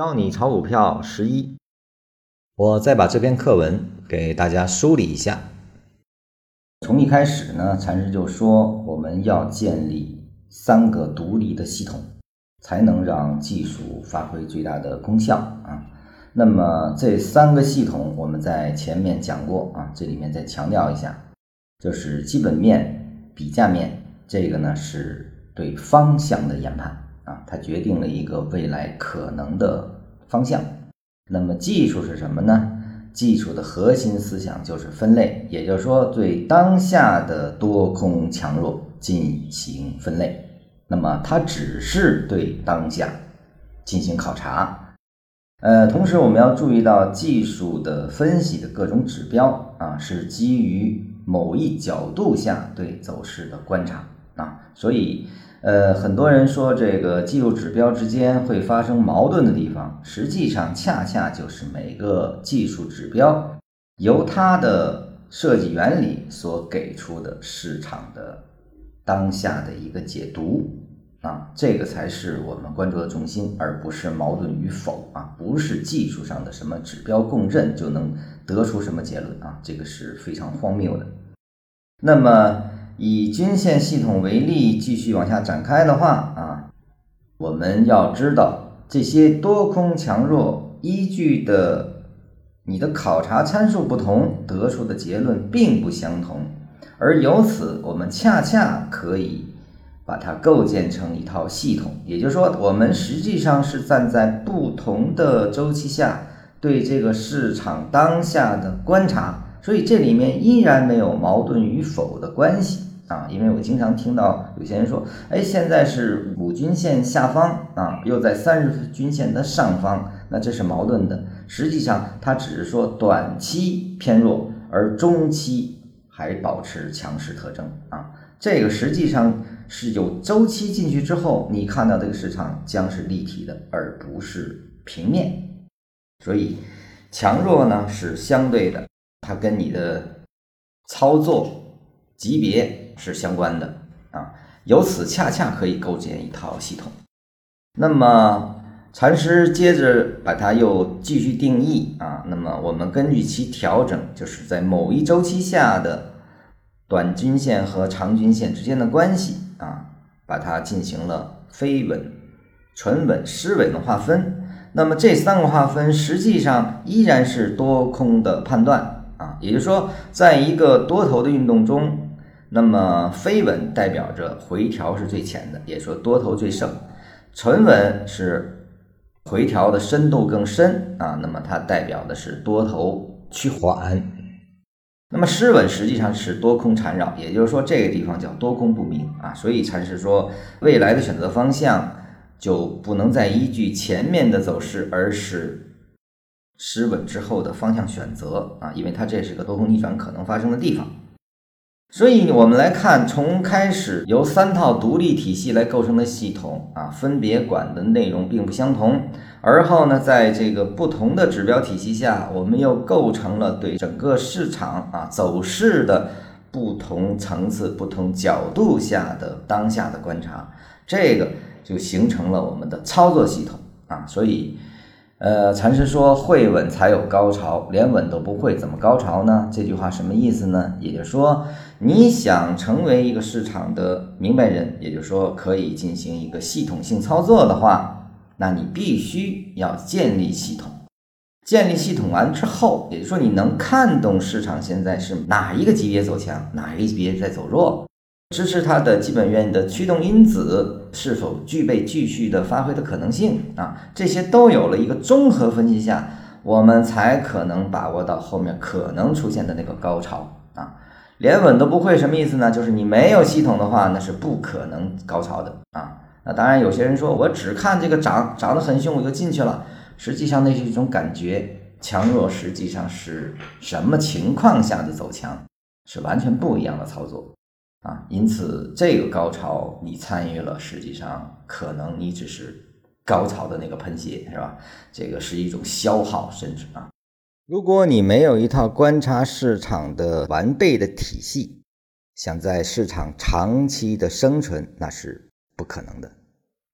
教你炒股票十一，我再把这篇课文给大家梳理一下。从一开始呢，禅师就说我们要建立三个独立的系统，才能让技术发挥最大的功效啊。那么这三个系统我们在前面讲过啊，这里面再强调一下，就是基本面、比价面，这个呢是对方向的研判。啊，它决定了一个未来可能的方向。那么技术是什么呢？技术的核心思想就是分类，也就是说对当下的多空强弱进行分类。那么它只是对当下进行考察。呃，同时我们要注意到技术的分析的各种指标啊，是基于某一角度下对走势的观察啊，所以。呃，很多人说这个技术指标之间会发生矛盾的地方，实际上恰恰就是每个技术指标由它的设计原理所给出的市场的当下的一个解读啊，这个才是我们关注的重心，而不是矛盾与否啊，不是技术上的什么指标共振就能得出什么结论啊，这个是非常荒谬的。那么。以均线系统为例，继续往下展开的话啊，我们要知道这些多空强弱依据的你的考察参数不同，得出的结论并不相同，而由此我们恰恰可以把它构建成一套系统。也就是说，我们实际上是站在不同的周期下对这个市场当下的观察，所以这里面依然没有矛盾与否的关系。啊，因为我经常听到有些人说，哎，现在是五均线下方啊，又在三十均线的上方，那这是矛盾的。实际上，它只是说短期偏弱，而中期还保持强势特征啊。这个实际上是有周期进去之后，你看到这个市场将是立体的，而不是平面。所以，强弱呢是相对的，它跟你的操作级别。是相关的啊，由此恰恰可以构建一套系统。那么禅师接着把它又继续定义啊，那么我们根据其调整，就是在某一周期下的短均线和长均线之间的关系啊，把它进行了非稳、纯稳、失稳的划分。那么这三个划分实际上依然是多空的判断，也就是说，在一个多头的运动中。那么飞稳代表着回调是最浅的，也说多头最盛；纯稳是回调的深度更深啊，那么它代表的是多头趋缓。那么失稳实际上是多空缠绕，也就是说这个地方叫多空不明啊。所以才是说，未来的选择方向就不能再依据前面的走势，而是失稳之后的方向选择啊，因为它这是个多空逆转可能发生的地方。所以，我们来看，从开始由三套独立体系来构成的系统啊，分别管的内容并不相同。而后呢，在这个不同的指标体系下，我们又构成了对整个市场啊走势的不同层次、不同角度下的当下的观察，这个就形成了我们的操作系统啊。所以。呃，禅师说会稳才有高潮，连稳都不会，怎么高潮呢？这句话什么意思呢？也就是说，你想成为一个市场的明白人，也就是说可以进行一个系统性操作的话，那你必须要建立系统。建立系统完之后，也就是说你能看懂市场现在是哪一个级别走强，哪一个级别在走弱。支持它的基本原理的驱动因子是否具备继续的发挥的可能性啊？这些都有了一个综合分析下，我们才可能把握到后面可能出现的那个高潮啊。连稳都不会什么意思呢？就是你没有系统的话，那是不可能高潮的啊。那当然，有些人说我只看这个涨涨得很凶，我就进去了。实际上那是一种感觉，强弱实际上是什么情况下的走强，是完全不一样的操作。啊，因此这个高潮你参与了，实际上可能你只是高潮的那个喷泄，是吧？这个是一种消耗，甚至啊，如果你没有一套观察市场的完备的体系，想在市场长期的生存，那是不可能的。